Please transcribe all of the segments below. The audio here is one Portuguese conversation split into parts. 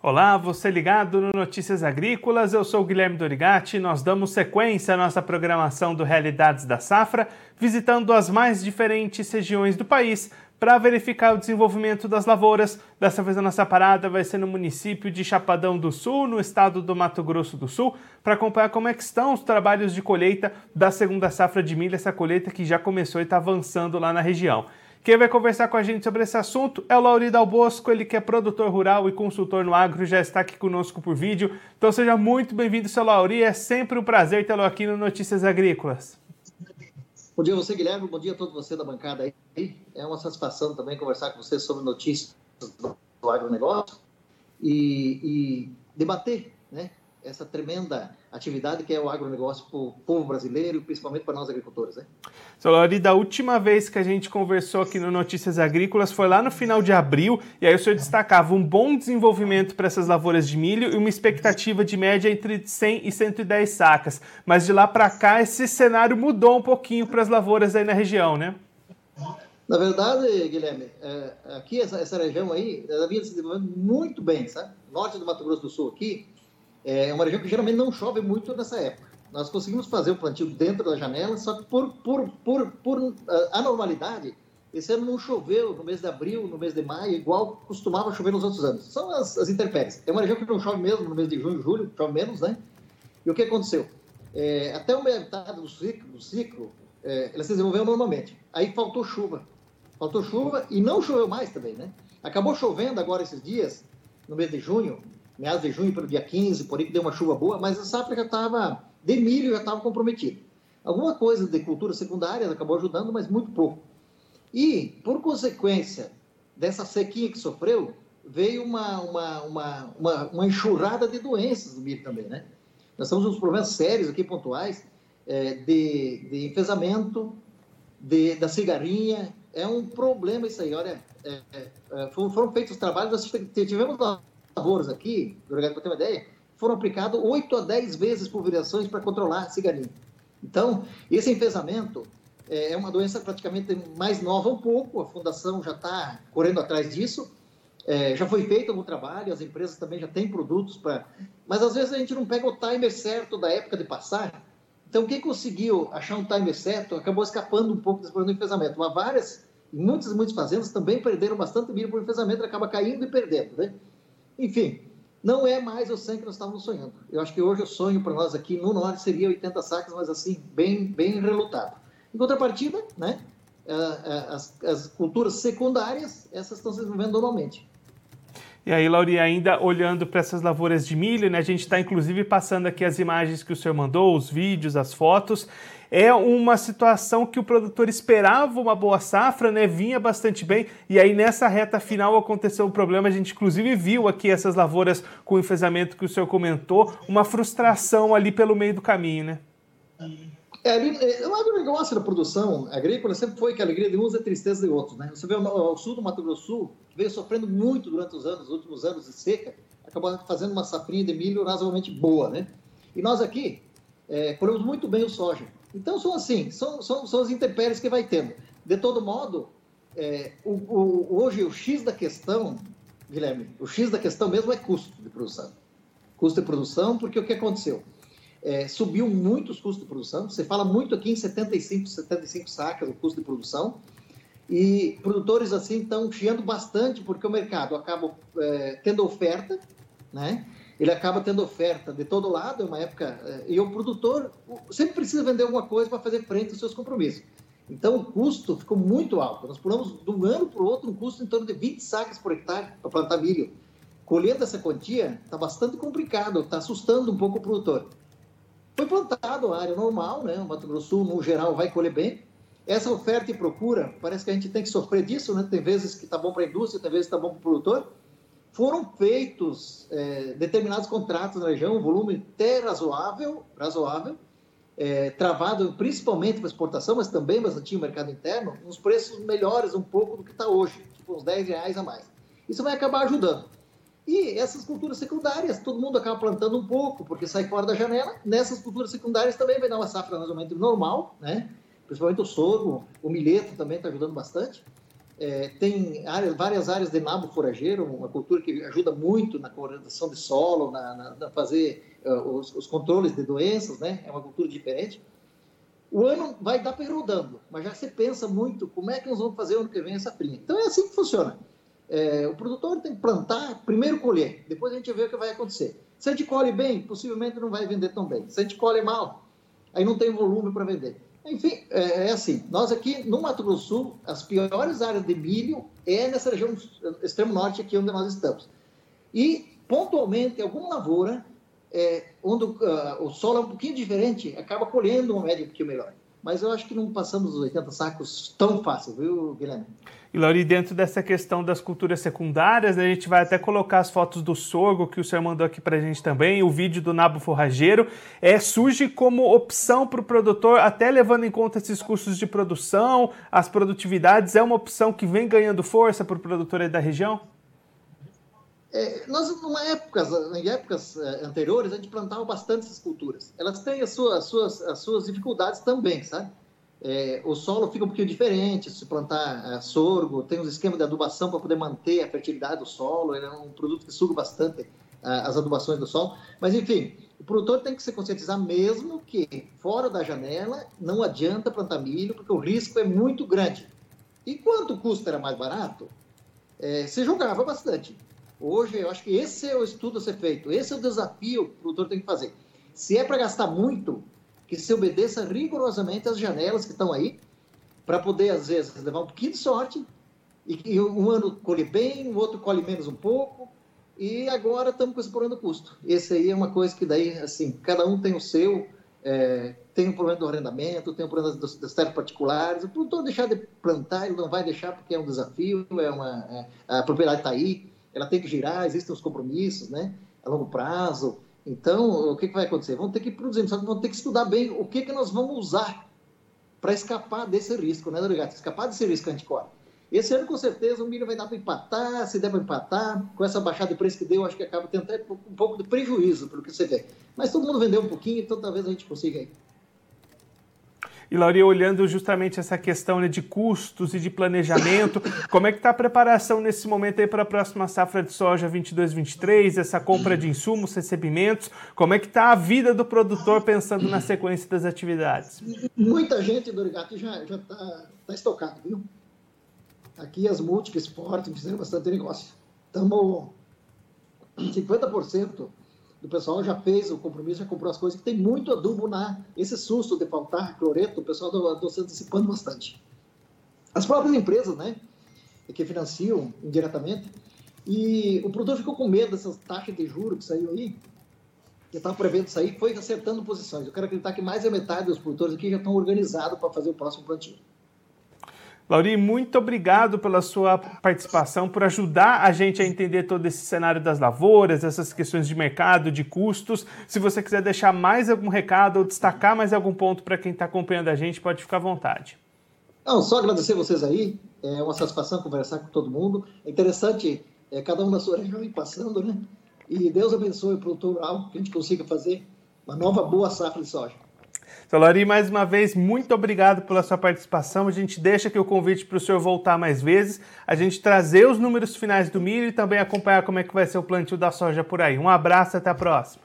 Olá, você ligado no Notícias Agrícolas, eu sou o Guilherme Dorigati. Nós damos sequência à nossa programação do Realidades da Safra, visitando as mais diferentes regiões do país para verificar o desenvolvimento das lavouras. Dessa vez a nossa parada vai ser no município de Chapadão do Sul, no estado do Mato Grosso do Sul, para acompanhar como é estão os trabalhos de colheita da segunda safra de milho, essa colheita que já começou e está avançando lá na região. Quem vai conversar com a gente sobre esse assunto é o Laurido Albosco, ele que é produtor rural e consultor no agro, já está aqui conosco por vídeo. Então seja muito bem-vindo, seu Lauri, é sempre um prazer tê-lo aqui no Notícias Agrícolas. Bom dia você, Guilherme, bom dia a todos você da bancada aí. É uma satisfação também conversar com você sobre notícias do agronegócio e, e debater né, essa tremenda atividade que é o agronegócio para o povo brasileiro, principalmente para nós agricultores. Né? Seu Lauri, da última vez que a gente conversou aqui no Notícias Agrícolas foi lá no final de abril, e aí o senhor destacava um bom desenvolvimento para essas lavouras de milho e uma expectativa de média entre 100 e 110 sacas. Mas de lá para cá esse cenário mudou um pouquinho para as lavouras aí na região, né? Na verdade, Guilherme, é, aqui essa, essa região aí, ela vinha se desenvolvendo muito bem, sabe? Norte do Mato Grosso do Sul aqui, é uma região que geralmente não chove muito nessa época. Nós conseguimos fazer o plantio dentro da janela, só que por, por, por, por uh, anormalidade, esse ano não choveu no mês de abril, no mês de maio, igual costumava chover nos outros anos. São as, as intempéries. É uma região que não chove mesmo no mês de junho, julho, chove menos, né? E o que aconteceu? É, até o metade do ciclo, do ciclo é, ela se desenvolveu normalmente. Aí faltou chuva. Faltou chuva e não choveu mais também, né? Acabou chovendo agora esses dias, no mês de junho, meados de junho para o dia 15, por aí que deu uma chuva boa, mas a safra já estava, de milho já estava comprometida. Alguma coisa de cultura secundária acabou ajudando, mas muito pouco. E, por consequência dessa sequinha que sofreu, veio uma, uma, uma, uma, uma enxurrada de doenças no milho também, né? Nós temos uns problemas sérios aqui, pontuais, é, de, de enfesamento, de, da cigarrinha. É um problema isso aí. Olha, é, é, foram feitos os trabalhos, nós tivemos lavouras aqui, para ter uma ideia, foram aplicados 8 a 10 vezes pulverizações para controlar a cigarrinha. Então, esse enfesamento é, é uma doença praticamente mais nova um pouco, a fundação já está correndo atrás disso, é, já foi feito algum trabalho, as empresas também já têm produtos para... Mas às vezes a gente não pega o timer certo da época de passar, então quem conseguiu achar um timer certo acabou escapando um pouco desse problema do enfesamento. Mas várias, muitas, muitas fazendas também perderam bastante milho por enfesamento, acaba caindo e perdendo, né? Enfim, não é mais o 100 que nós estávamos sonhando. Eu acho que hoje o sonho para nós aqui no norte seria 80 sacas, mas assim, bem, bem relutado. Em contrapartida, né, as, as culturas secundárias, essas estão se desenvolvendo normalmente. E aí, Lauri, ainda olhando para essas lavouras de milho, né, a gente está inclusive passando aqui as imagens que o senhor mandou, os vídeos, as fotos. É uma situação que o produtor esperava uma boa safra, né, vinha bastante bem, e aí nessa reta final aconteceu um problema. A gente inclusive viu aqui essas lavouras com o enfesamento que o senhor comentou, uma frustração ali pelo meio do caminho, né? É, é, o agronegócio da produção agrícola sempre foi que a alegria de uns é tristeza de outros. Né? Você vê o, sul do Mato Grosso Sul, que veio sofrendo muito durante os anos, os últimos anos de seca, acabou fazendo uma safrinha de milho razoavelmente boa. Né? E nós aqui é, colhemos muito bem o soja. Então, são assim, são, são, são as intempéries que vai tendo. De todo modo, é, o, o, hoje o X da questão, Guilherme, o X da questão mesmo é custo de produção. Custo de produção, porque o que aconteceu? É, subiu muito os custos de produção. Você fala muito aqui em 75, 75 sacas o custo de produção. E produtores assim estão chiando bastante porque o mercado acaba é, tendo oferta, né? Ele acaba tendo oferta de todo lado, é uma época. É, e o produtor sempre precisa vender alguma coisa para fazer frente aos seus compromissos. Então o custo ficou muito alto. Nós pulamos de um ano para o outro um custo em torno de 20 sacas por hectare para plantar milho. Colhendo essa quantia está bastante complicado, está assustando um pouco o produtor. Foi plantado a área normal, né? O Mato Grosso Sul, no geral, vai colher bem. Essa oferta e procura, parece que a gente tem que sofrer disso, né? Tem vezes que está bom para a indústria, tem vezes que está bom para o produtor. Foram feitos é, determinados contratos na região, um volume até razoável, razoável é, travado principalmente para exportação, mas também bastante no mercado interno, uns preços melhores um pouco do que está hoje, tipo uns 10 reais a mais. Isso vai acabar ajudando. E essas culturas secundárias, todo mundo acaba plantando um pouco, porque sai fora da janela. Nessas culturas secundárias também vai dar uma safra mais ou menos normal, né? principalmente o sorgo, o milheto também está ajudando bastante. é, tem áreas, várias áreas de nabo forageiro, uma cultura que ajuda muito na coordenação de solo, na, na, na fazer uh, os, os, controles de doenças, né? É uma cultura diferente. O ano vai dar para rodando, mas já se pensa muito como é que nós vamos fazer o ano que vem essa safrinha. Então é assim que funciona. É, o produtor tem que plantar, primeiro colher, depois a gente vê o que vai acontecer. Se a gente colhe bem, possivelmente não vai vender tão bem. Se a gente colhe mal, aí não tem volume para vender. Enfim, é, é, assim, nós aqui no Mato Grosso do Sul, as piores áreas de milho é nessa região extremo norte aqui onde nós estamos. E, pontualmente, alguma lavoura, é, onde uh, o solo é um pouquinho diferente, acaba colhendo uma média um pouquinho melhor mas eu acho que não passamos os 80 sacos tão fácil, viu, Guilherme? E Lauri, dentro dessa questão das culturas secundárias, né, a gente vai até colocar as fotos do sorgo que o senhor mandou aqui para a gente também, o vídeo do nabo forrageiro, é, surge como opção para o produtor, até levando em conta esses custos de produção, as produtividades, é uma opção que vem ganhando força para o produtor aí da região? É, nós, em épocas é, anteriores, a gente plantava bastante essas culturas. Elas têm as suas, as suas, as suas dificuldades também, sabe? É, o solo fica um pouquinho diferente se plantar é, sorgo, tem uns esquemas de adubação para poder manter a fertilidade do solo, ele é um produto que suga bastante é, as adubações do solo. Mas, enfim, o produtor tem que se conscientizar mesmo que fora da janela não adianta plantar milho, porque o risco é muito grande. E quanto o custo era mais barato, é, se jogava bastante. Hoje, eu acho que esse é o estudo a ser feito, esse é o desafio que o produtor tem que fazer. Se é para gastar muito, que se obedeça rigorosamente às janelas que estão aí, para poder, às vezes, levar um pouquinho de sorte, e, um ano colhe bem, o outro colhe menos um pouco, e agora estamos com esse problema do custo. Esse aí é uma coisa que daí, assim, cada um tem o seu, é, tem o um problema do arrendamento, tem o um problema dos, das terras particulares, o produtor deixar de plantar, ele não vai deixar porque é um desafio, é uma, é, a propriedade está aí, ela tem que girar, existem os compromissos, né, a longo prazo. Então, o que, que vai acontecer? Vamos ter que produzir, vamos ter que estudar bem o que, que nós vamos usar para escapar desse risco, né, Dorigato? Escapar desse risco que a gente corre. Esse ano, com certeza, o milho vai dar para empatar, se der para empatar, com essa baixada de preço que deu, acho que acaba tendo até um pouco de prejuízo, pelo que você vê. Mas todo mundo vendeu um pouquinho, então talvez a gente consiga. E Lauri, olhando justamente essa questão né, de custos e de planejamento, como é que está a preparação nesse momento aí para a próxima safra de soja 22-23, essa compra de insumos, recebimentos, como é que está a vida do produtor pensando na sequência das atividades? Muita gente, Dorigato, já está tá estocado, viu? Aqui as multi Sport fizeram bastante negócio. Estamos 50% o pessoal já fez o compromisso, já comprou as coisas, que tem muito adubo na. Esse susto de faltar cloreto, o pessoal está se antecipando bastante. As próprias empresas, né, que financiam indiretamente, e o produtor ficou com medo dessas taxas de juros que saiu aí, que estava prevendo sair, foi acertando posições. Eu quero acreditar que mais da metade dos produtores aqui já estão organizados para fazer o próximo plantio. Lauri, muito obrigado pela sua participação, por ajudar a gente a entender todo esse cenário das lavouras, essas questões de mercado, de custos. Se você quiser deixar mais algum recado ou destacar mais algum ponto para quem está acompanhando a gente, pode ficar à vontade. Não, só agradecer vocês aí. É uma satisfação conversar com todo mundo. É interessante, é, cada um na sua região ir passando, né? E Deus abençoe o produtor rural, que a gente consiga fazer uma nova boa safra de soja. Solari, mais uma vez, muito obrigado pela sua participação. A gente deixa aqui o convite para o senhor voltar mais vezes, a gente trazer os números finais do milho e também acompanhar como é que vai ser o plantio da soja por aí. Um abraço, até a próxima.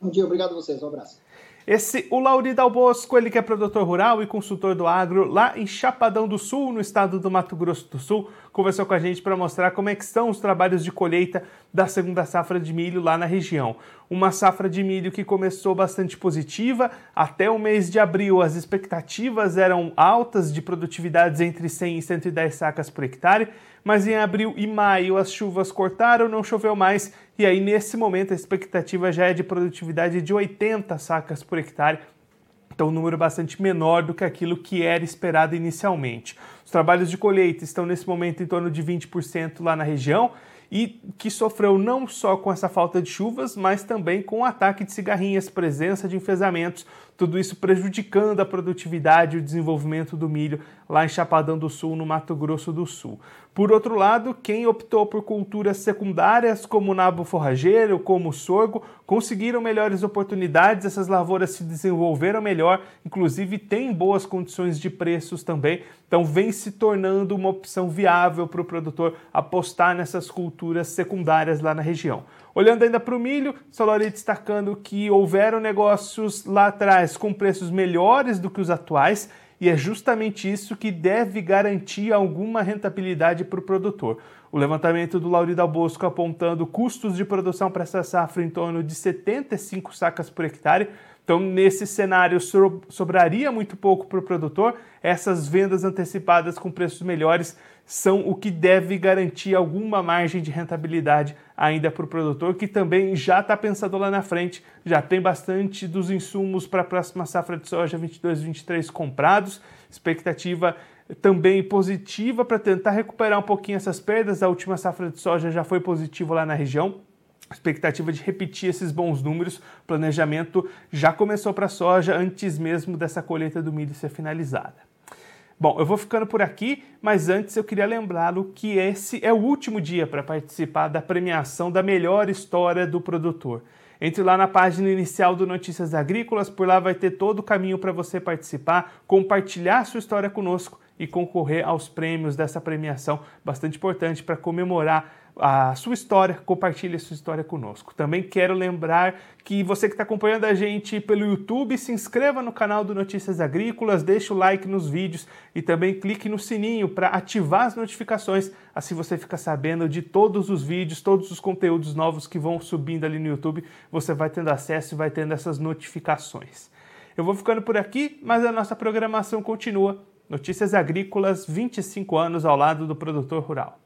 Bom dia, obrigado a vocês, um abraço. Esse, o Lauri Dal Bosco, ele que é produtor rural e consultor do agro lá em Chapadão do Sul, no estado do Mato Grosso do Sul, conversou com a gente para mostrar como é que estão os trabalhos de colheita da segunda safra de milho lá na região. Uma safra de milho que começou bastante positiva, até o mês de abril as expectativas eram altas de produtividades entre 100 e 110 sacas por hectare, mas em abril e maio as chuvas cortaram, não choveu mais, e aí nesse momento a expectativa já é de produtividade de 80 sacas por hectare, então um número bastante menor do que aquilo que era esperado inicialmente. Os trabalhos de colheita estão nesse momento em torno de 20% lá na região, e que sofreu não só com essa falta de chuvas, mas também com o ataque de cigarrinhas, presença de enfesamentos, tudo isso prejudicando a produtividade e o desenvolvimento do milho lá em Chapadão do Sul, no Mato Grosso do Sul. Por outro lado, quem optou por culturas secundárias como o nabo forrageiro, como o sorgo, conseguiram melhores oportunidades, essas lavouras se desenvolveram melhor, inclusive têm boas condições de preços também, então vem se tornando uma opção viável para o produtor apostar nessas culturas secundárias lá na região. Olhando ainda para o milho, Solari destacando que houveram negócios lá atrás com preços melhores do que os atuais e é justamente isso que deve garantir alguma rentabilidade para o produtor. O levantamento do Laurida Bosco apontando custos de produção para essa safra em torno de 75 sacas por hectare. Então, nesse cenário, sobraria muito pouco para o produtor. Essas vendas antecipadas com preços melhores são o que deve garantir alguma margem de rentabilidade ainda para o produtor, que também já está pensando lá na frente, já tem bastante dos insumos para a próxima safra de soja 22-23 comprados, expectativa também positiva para tentar recuperar um pouquinho essas perdas. A última safra de soja já foi positiva lá na região. Expectativa de repetir esses bons números. O planejamento já começou para a soja antes mesmo dessa colheita do milho ser finalizada. Bom, eu vou ficando por aqui, mas antes eu queria lembrá-lo que esse é o último dia para participar da premiação da melhor história do produtor. Entre lá na página inicial do Notícias Agrícolas, por lá vai ter todo o caminho para você participar, compartilhar sua história conosco e concorrer aos prêmios dessa premiação, bastante importante para comemorar a sua história, compartilhe a sua história conosco. Também quero lembrar que você que está acompanhando a gente pelo YouTube, se inscreva no canal do Notícias Agrícolas, deixe o like nos vídeos e também clique no sininho para ativar as notificações, assim você fica sabendo de todos os vídeos, todos os conteúdos novos que vão subindo ali no YouTube, você vai tendo acesso e vai tendo essas notificações. Eu vou ficando por aqui, mas a nossa programação continua. Notícias Agrícolas, 25 anos ao lado do produtor rural.